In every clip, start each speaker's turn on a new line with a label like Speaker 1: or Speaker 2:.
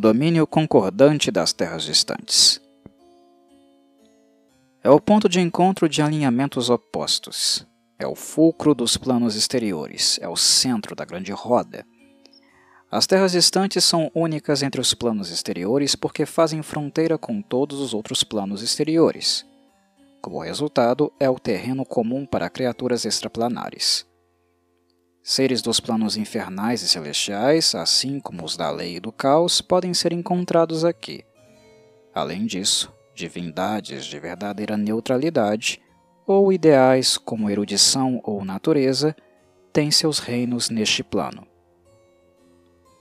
Speaker 1: domínio concordante das terras distantes. É o ponto de encontro de alinhamentos opostos. É o fulcro dos planos exteriores, é o centro da grande roda. As terras distantes são únicas entre os planos exteriores porque fazem fronteira com todos os outros planos exteriores. Como resultado, é o terreno comum para criaturas extraplanares. Seres dos planos infernais e celestiais, assim como os da lei e do caos, podem ser encontrados aqui. Além disso, divindades de verdadeira neutralidade, ou ideais como erudição ou natureza, têm seus reinos neste plano.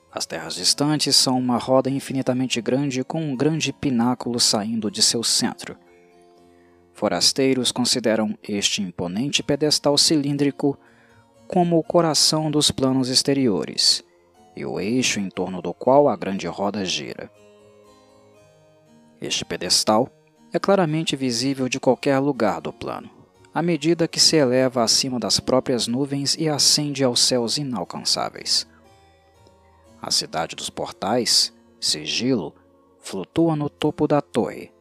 Speaker 1: As terras distantes são uma roda infinitamente grande com um grande pináculo saindo de seu centro. Forasteiros consideram este imponente pedestal cilíndrico como o coração dos planos exteriores e o eixo em torno do qual a grande roda gira. Este pedestal é claramente visível de qualquer lugar do plano, à medida que se eleva acima das próprias nuvens e ascende aos céus inalcançáveis. A cidade dos portais, Sigilo, flutua no topo da torre.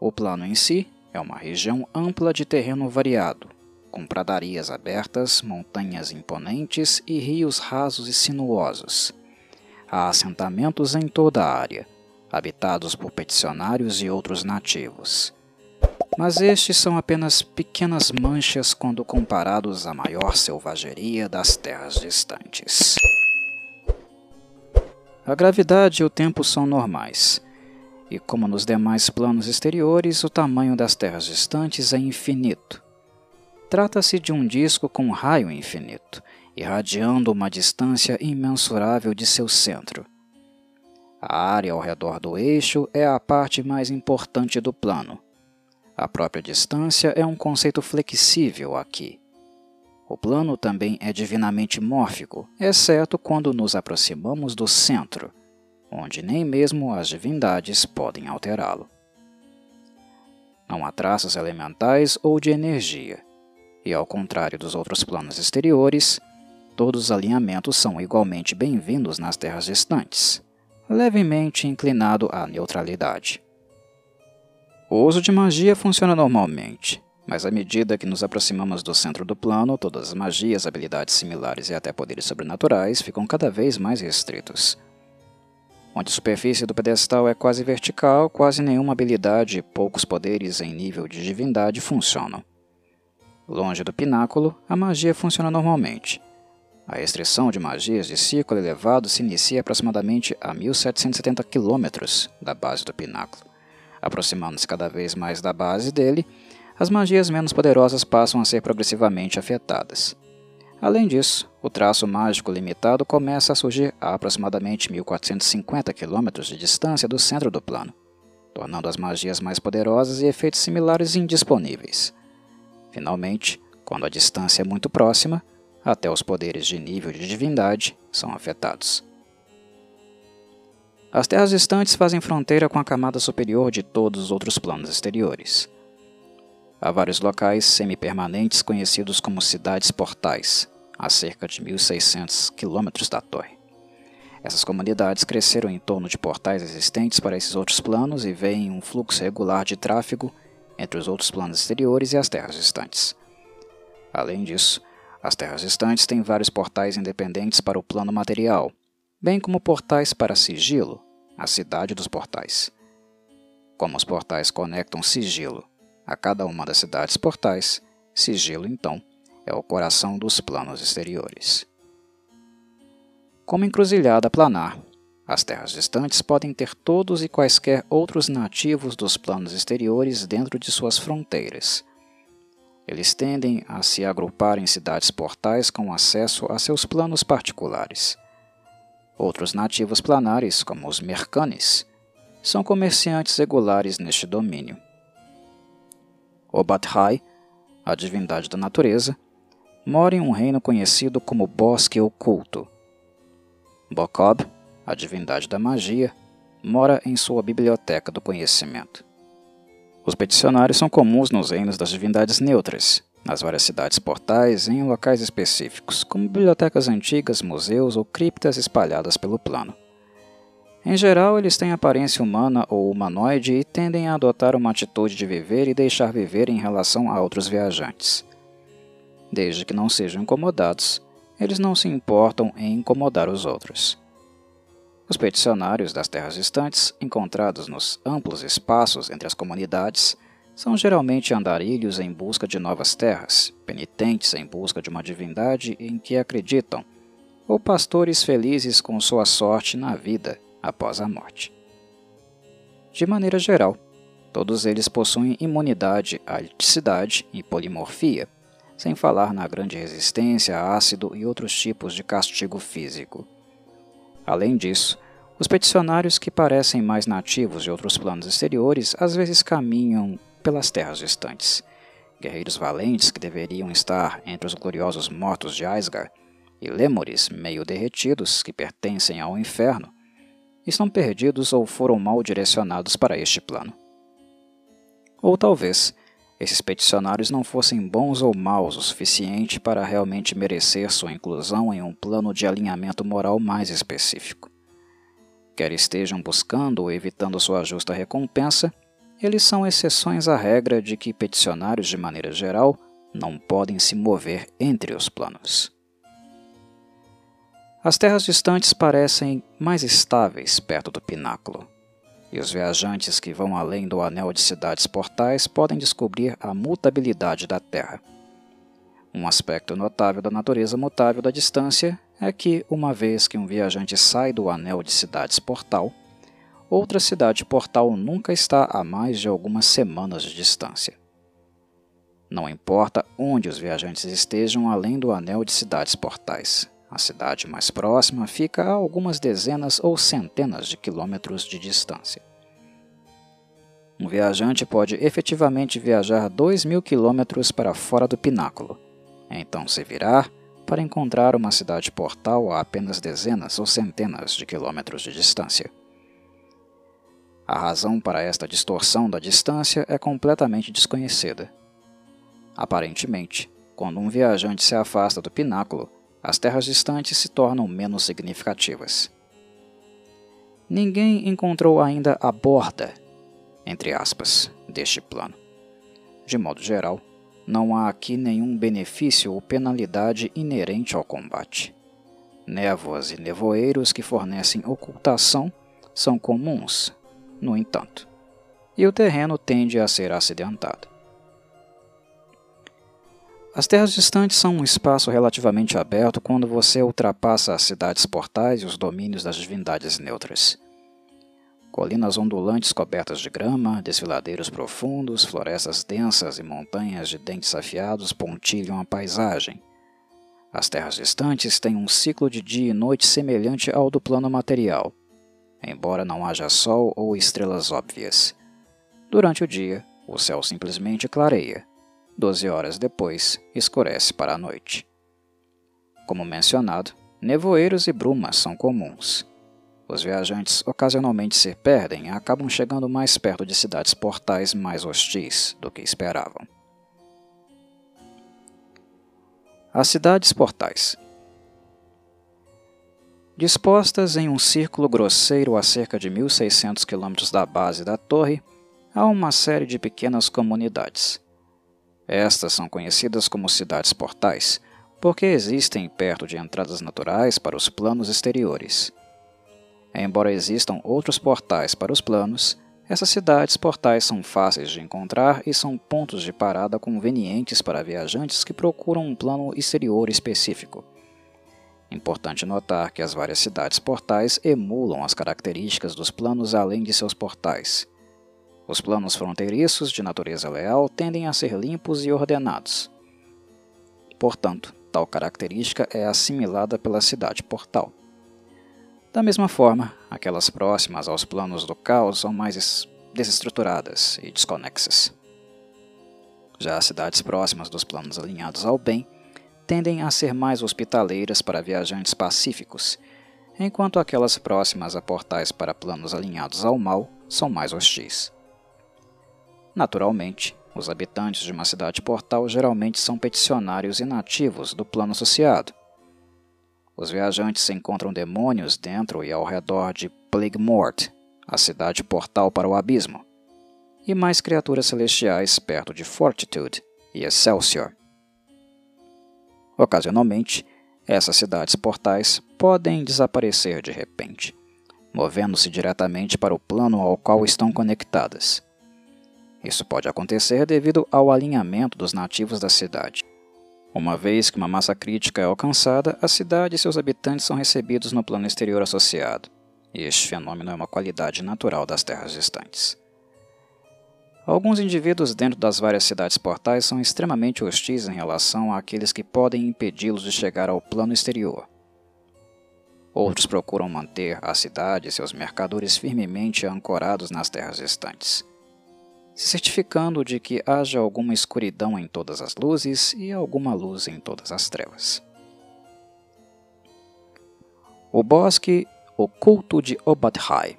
Speaker 1: O plano em si é uma região ampla de terreno variado, com pradarias abertas, montanhas imponentes e rios rasos e sinuosos. Há assentamentos em toda a área, habitados por peticionários e outros nativos. Mas estes são apenas pequenas manchas quando comparados à maior selvageria das terras distantes. A gravidade e o tempo são normais, e como nos demais planos exteriores, o tamanho das terras distantes é infinito. Trata-se de um disco com raio infinito, irradiando uma distância imensurável de seu centro. A área ao redor do eixo é a parte mais importante do plano. A própria distância é um conceito flexível aqui. O plano também é divinamente mórfico, exceto quando nos aproximamos do centro, onde nem mesmo as divindades podem alterá-lo. Não há traços elementais ou de energia, e ao contrário dos outros planos exteriores, todos os alinhamentos são igualmente bem-vindos nas terras distantes, levemente inclinado à neutralidade. O uso de magia funciona normalmente, mas à medida que nos aproximamos do centro do plano, todas as magias, habilidades similares e até poderes sobrenaturais ficam cada vez mais restritos. Onde a superfície do pedestal é quase vertical, quase nenhuma habilidade e poucos poderes em nível de divindade funcionam. Longe do pináculo, a magia funciona normalmente. A restrição de magias de círculo elevado se inicia aproximadamente a 1770 km da base do pináculo. Aproximando-se cada vez mais da base dele, as magias menos poderosas passam a ser progressivamente afetadas. Além disso, o traço mágico limitado começa a surgir a aproximadamente 1450 km de distância do centro do plano, tornando as magias mais poderosas e efeitos similares indisponíveis. Finalmente, quando a distância é muito próxima, até os poderes de nível de divindade são afetados. As terras distantes fazem fronteira com a camada superior de todos os outros planos exteriores. Há vários locais semipermanentes conhecidos como cidades portais, a cerca de 1.600 quilômetros da torre. Essas comunidades cresceram em torno de portais existentes para esses outros planos e veem um fluxo regular de tráfego entre os outros planos exteriores e as terras distantes. Além disso, as terras distantes têm vários portais independentes para o plano material, bem como portais para Sigilo, a cidade dos portais. Como os portais conectam Sigilo a cada uma das cidades portais, Sigilo, então, é o coração dos planos exteriores. Como encruzilhada planar, as terras distantes podem ter todos e quaisquer outros nativos dos planos exteriores dentro de suas fronteiras. Eles tendem a se agrupar em cidades portais com acesso a seus planos particulares. Outros nativos planares, como os mercanes, são comerciantes regulares neste domínio. Obathai, a divindade da natureza, mora em um reino conhecido como Bosque Oculto. Bokob a divindade da magia, mora em sua biblioteca do conhecimento. Os peticionários são comuns nos reinos das divindades neutras, nas várias cidades portais e em locais específicos, como bibliotecas antigas, museus ou criptas espalhadas pelo plano. Em geral, eles têm aparência humana ou humanoide e tendem a adotar uma atitude de viver e deixar viver em relação a outros viajantes. Desde que não sejam incomodados, eles não se importam em incomodar os outros. Os peticionários das terras distantes, encontrados nos amplos espaços entre as comunidades, são geralmente andarilhos em busca de novas terras, penitentes em busca de uma divindade em que acreditam, ou pastores felizes com sua sorte na vida após a morte. De maneira geral, todos eles possuem imunidade à liticidade e polimorfia, sem falar na grande resistência a ácido e outros tipos de castigo físico. Além disso, os peticionários que parecem mais nativos de outros planos exteriores às vezes caminham pelas terras distantes. Guerreiros valentes que deveriam estar entre os gloriosos mortos de Aisgar e lêmures meio derretidos que pertencem ao inferno estão perdidos ou foram mal direcionados para este plano. Ou talvez esses peticionários não fossem bons ou maus o suficiente para realmente merecer sua inclusão em um plano de alinhamento moral mais específico. Quer estejam buscando ou evitando sua justa recompensa, eles são exceções à regra de que peticionários, de maneira geral, não podem se mover entre os planos. As terras distantes parecem mais estáveis perto do pináculo, e os viajantes que vão além do anel de cidades portais podem descobrir a mutabilidade da Terra. Um aspecto notável da natureza mutável da distância é que, uma vez que um viajante sai do anel de cidades portal, outra cidade portal nunca está a mais de algumas semanas de distância. Não importa onde os viajantes estejam além do anel de cidades portais, a cidade mais próxima fica a algumas dezenas ou centenas de quilômetros de distância. Um viajante pode efetivamente viajar 2 mil quilômetros para fora do pináculo, então se virar para encontrar uma cidade portal a apenas dezenas ou centenas de quilômetros de distância. A razão para esta distorção da distância é completamente desconhecida. Aparentemente, quando um viajante se afasta do pináculo, as terras distantes se tornam menos significativas. Ninguém encontrou ainda a borda, entre aspas, deste plano. De modo geral, não há aqui nenhum benefício ou penalidade inerente ao combate. Névoas e nevoeiros que fornecem ocultação são comuns, no entanto, e o terreno tende a ser acidentado. As terras distantes são um espaço relativamente aberto quando você ultrapassa as cidades portais e os domínios das divindades neutras. Colinas ondulantes cobertas de grama, desfiladeiros profundos, florestas densas e montanhas de dentes afiados pontilham a paisagem. As terras distantes têm um ciclo de dia e noite semelhante ao do plano material, embora não haja sol ou estrelas óbvias. Durante o dia, o céu simplesmente clareia Doze horas depois, escurece para a noite. Como mencionado, nevoeiros e brumas são comuns. Os viajantes ocasionalmente se perdem e acabam chegando mais perto de cidades portais mais hostis do que esperavam. As cidades portais. Dispostas em um círculo grosseiro a cerca de 1.600 quilômetros da base da torre, há uma série de pequenas comunidades. Estas são conhecidas como cidades portais, porque existem perto de entradas naturais para os planos exteriores. Embora existam outros portais para os planos, essas cidades portais são fáceis de encontrar e são pontos de parada convenientes para viajantes que procuram um plano exterior específico. Importante notar que as várias cidades portais emulam as características dos planos além de seus portais. Os planos fronteiriços de natureza leal tendem a ser limpos e ordenados. Portanto, tal característica é assimilada pela cidade portal. Da mesma forma, aquelas próximas aos planos do caos são mais desestruturadas e desconexas. Já as cidades próximas dos planos alinhados ao bem tendem a ser mais hospitaleiras para viajantes pacíficos, enquanto aquelas próximas a portais para planos alinhados ao mal são mais hostis. Naturalmente, os habitantes de uma cidade portal geralmente são peticionários inativos do plano associado. os viajantes encontram demônios dentro e ao redor de Plaguemort, a cidade portal para o abismo, e mais criaturas celestiais perto de Fortitude e Excelsior. Ocasionalmente, essas cidades portais podem desaparecer de repente, movendo-se diretamente para o plano ao qual estão conectadas. Isso pode acontecer devido ao alinhamento dos nativos da cidade. Uma vez que uma massa crítica é alcançada, a cidade e seus habitantes são recebidos no plano exterior associado, este fenômeno é uma qualidade natural das terras distantes. Alguns indivíduos dentro das várias cidades portais são extremamente hostis em relação àqueles que podem impedi-los de chegar ao plano exterior. Outros procuram manter a cidade e seus mercadores firmemente ancorados nas terras distantes se certificando de que haja alguma escuridão em todas as luzes e alguma luz em todas as trevas. O bosque oculto de Obadhai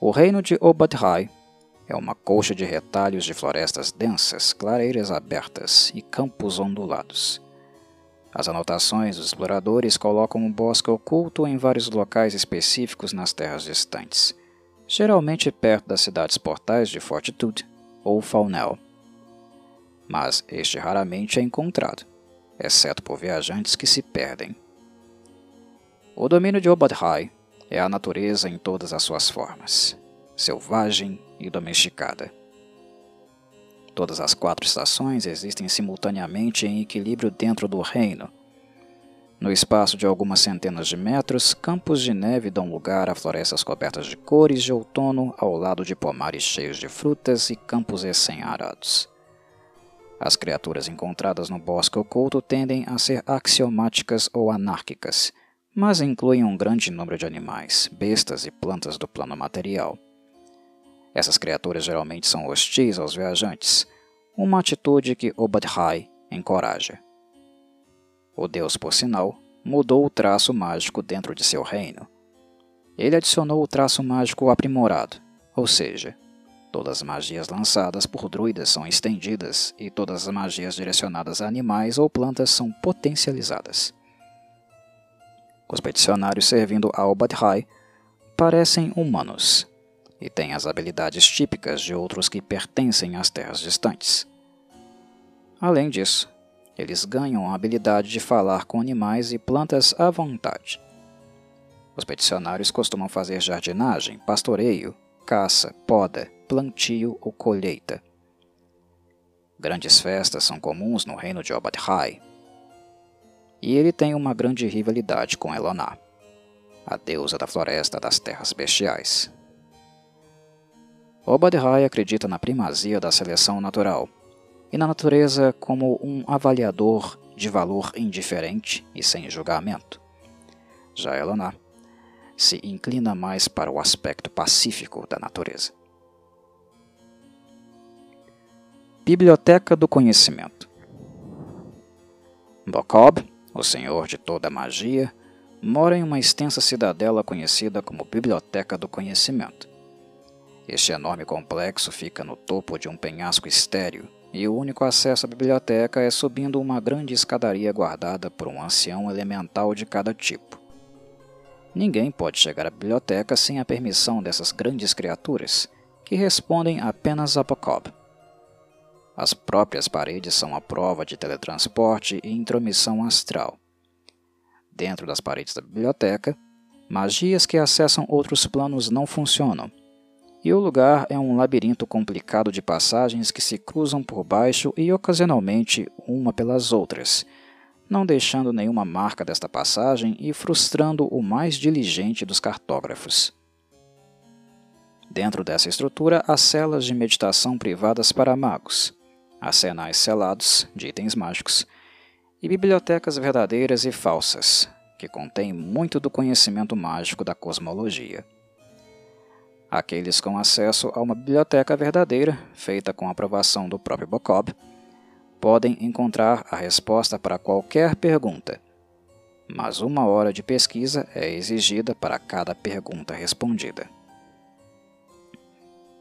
Speaker 1: O reino de Obadhai é uma colcha de retalhos de florestas densas, clareiras abertas e campos ondulados. As anotações dos exploradores colocam o bosque oculto em vários locais específicos nas terras distantes geralmente perto das cidades portais de Fortitude ou Faunel. Mas este raramente é encontrado, exceto por viajantes que se perdem. O domínio de Obadhai é a natureza em todas as suas formas, selvagem e domesticada. Todas as quatro estações existem simultaneamente em equilíbrio dentro do reino, no espaço de algumas centenas de metros, campos de neve dão lugar a florestas cobertas de cores de outono ao lado de pomares cheios de frutas e campos recém-arados. As criaturas encontradas no bosque oculto tendem a ser axiomáticas ou anárquicas, mas incluem um grande número de animais, bestas e plantas do plano material. Essas criaturas geralmente são hostis aos viajantes, uma atitude que Obadhai encoraja. O deus, por sinal, mudou o traço mágico dentro de seu reino. Ele adicionou o traço mágico aprimorado, ou seja, todas as magias lançadas por druidas são estendidas e todas as magias direcionadas a animais ou plantas são potencializadas. Os peticionários servindo a Obadhai parecem humanos e têm as habilidades típicas de outros que pertencem às terras distantes. Além disso, eles ganham a habilidade de falar com animais e plantas à vontade. Os peticionários costumam fazer jardinagem, pastoreio, caça, poda, plantio ou colheita. Grandes festas são comuns no reino de Obadhai. E ele tem uma grande rivalidade com Eloná, a deusa da floresta das terras bestiais. Obadhai acredita na primazia da seleção natural e na natureza como um avaliador de valor indiferente e sem julgamento. Já Eloná se inclina mais para o aspecto pacífico da natureza. Biblioteca do Conhecimento Bokob, o senhor de toda a magia, mora em uma extensa cidadela conhecida como Biblioteca do Conhecimento. Este enorme complexo fica no topo de um penhasco estéreo e o único acesso à biblioteca é subindo uma grande escadaria guardada por um ancião elemental de cada tipo. Ninguém pode chegar à biblioteca sem a permissão dessas grandes criaturas, que respondem apenas a Pocob. As próprias paredes são a prova de teletransporte e intromissão astral. Dentro das paredes da biblioteca, magias que acessam outros planos não funcionam, e o lugar é um labirinto complicado de passagens que se cruzam por baixo e ocasionalmente uma pelas outras, não deixando nenhuma marca desta passagem e frustrando o mais diligente dos cartógrafos. Dentro dessa estrutura há celas de meditação privadas para magos, arsenais selados de itens mágicos e bibliotecas verdadeiras e falsas, que contêm muito do conhecimento mágico da cosmologia. Aqueles com acesso a uma biblioteca verdadeira, feita com aprovação do próprio Bokob, podem encontrar a resposta para qualquer pergunta, mas uma hora de pesquisa é exigida para cada pergunta respondida.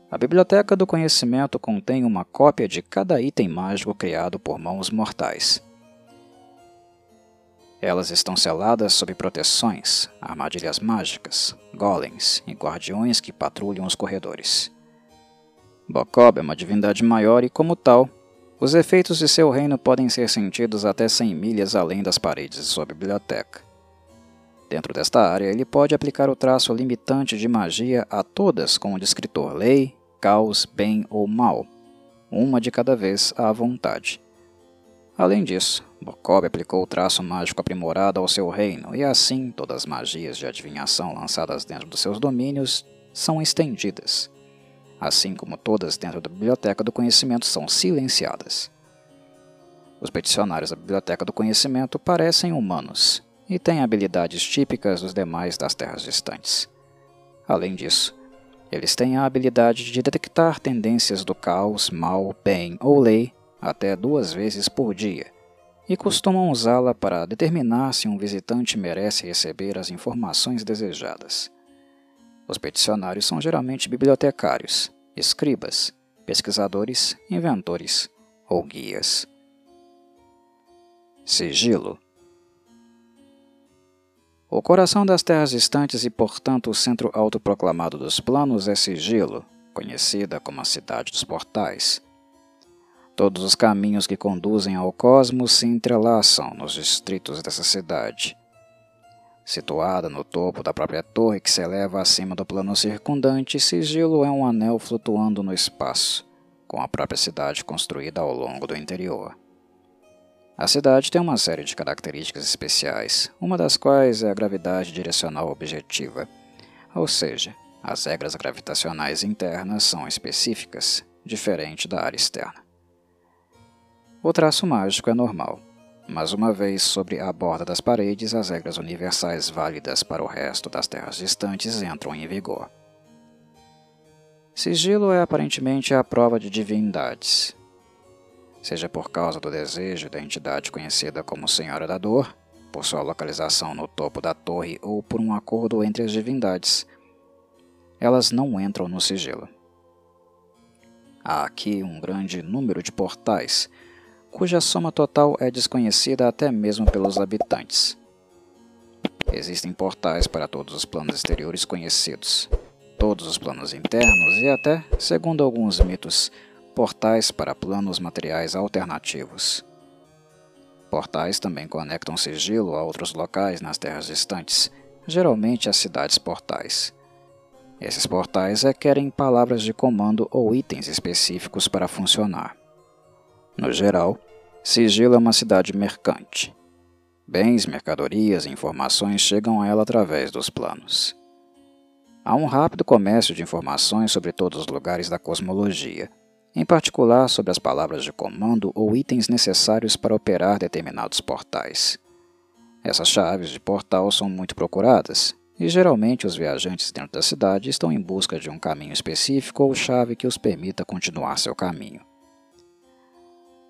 Speaker 1: A Biblioteca do Conhecimento contém uma cópia de cada item mágico criado por mãos mortais. Elas estão seladas sob proteções, armadilhas mágicas, golems e guardiões que patrulham os corredores. Bokob é uma divindade maior e, como tal, os efeitos de seu reino podem ser sentidos até 100 milhas além das paredes de sua biblioteca. Dentro desta área, ele pode aplicar o traço limitante de magia a todas com o descritor lei, caos, bem ou mal, uma de cada vez à vontade. Além disso, Bokob aplicou o traço mágico aprimorado ao seu reino, e assim todas as magias de adivinhação lançadas dentro dos seus domínios são estendidas, assim como todas dentro da Biblioteca do Conhecimento são silenciadas. Os peticionários da Biblioteca do Conhecimento parecem humanos e têm habilidades típicas dos demais das terras distantes. Além disso, eles têm a habilidade de detectar tendências do caos, mal, bem ou lei até duas vezes por dia, e costumam usá-la para determinar se um visitante merece receber as informações desejadas. Os peticionários são geralmente bibliotecários, escribas, pesquisadores, inventores ou guias. Sigilo O coração das terras distantes e, portanto, o centro autoproclamado dos planos é Sigilo, conhecida como a Cidade dos Portais. Todos os caminhos que conduzem ao cosmos se entrelaçam nos distritos dessa cidade Situada no topo da própria torre que se eleva acima do plano circundante, Sigilo é um anel flutuando no espaço, com a própria cidade construída ao longo do interior. A cidade tem uma série de características especiais, uma das quais é a gravidade direcional objetiva, ou seja, as regras gravitacionais internas são específicas, diferente da área externa. O traço mágico é normal, mas uma vez sobre a borda das paredes, as regras universais válidas para o resto das terras distantes entram em vigor. Sigilo é aparentemente a prova de divindades. Seja por causa do desejo da entidade conhecida como Senhora da Dor, por sua localização no topo da torre ou por um acordo entre as divindades, elas não entram no sigilo. Há aqui um grande número de portais cuja soma total é desconhecida até mesmo pelos habitantes. Existem portais para todos os planos exteriores conhecidos, todos os planos internos e até, segundo alguns mitos, portais para planos materiais alternativos. Portais também conectam sigilo a outros locais nas terras distantes, geralmente as cidades portais. Esses portais requerem palavras de comando ou itens específicos para funcionar. No geral, Sigilo é uma cidade mercante. Bens, mercadorias e informações chegam a ela através dos planos. Há um rápido comércio de informações sobre todos os lugares da cosmologia, em particular sobre as palavras de comando ou itens necessários para operar determinados portais. Essas chaves de portal são muito procuradas, e geralmente os viajantes dentro da cidade estão em busca de um caminho específico ou chave que os permita continuar seu caminho.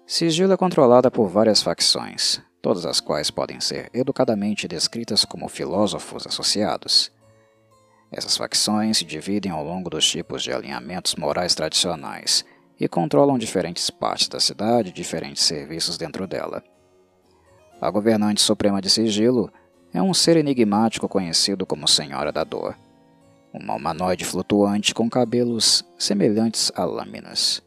Speaker 1: Sigilo é controlada por várias facções, todas as quais podem ser educadamente descritas como filósofos associados. Essas facções se dividem ao longo dos tipos de alinhamentos morais tradicionais e controlam diferentes partes da cidade e diferentes serviços dentro dela. A governante suprema de sigilo é um ser enigmático conhecido como Senhora da Dor, uma humanoide flutuante com cabelos semelhantes a lâminas.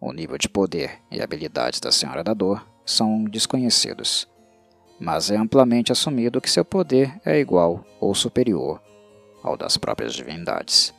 Speaker 1: O nível de poder e habilidades da Senhora da Dor são desconhecidos, mas é amplamente assumido que seu poder é igual ou superior ao das próprias divindades.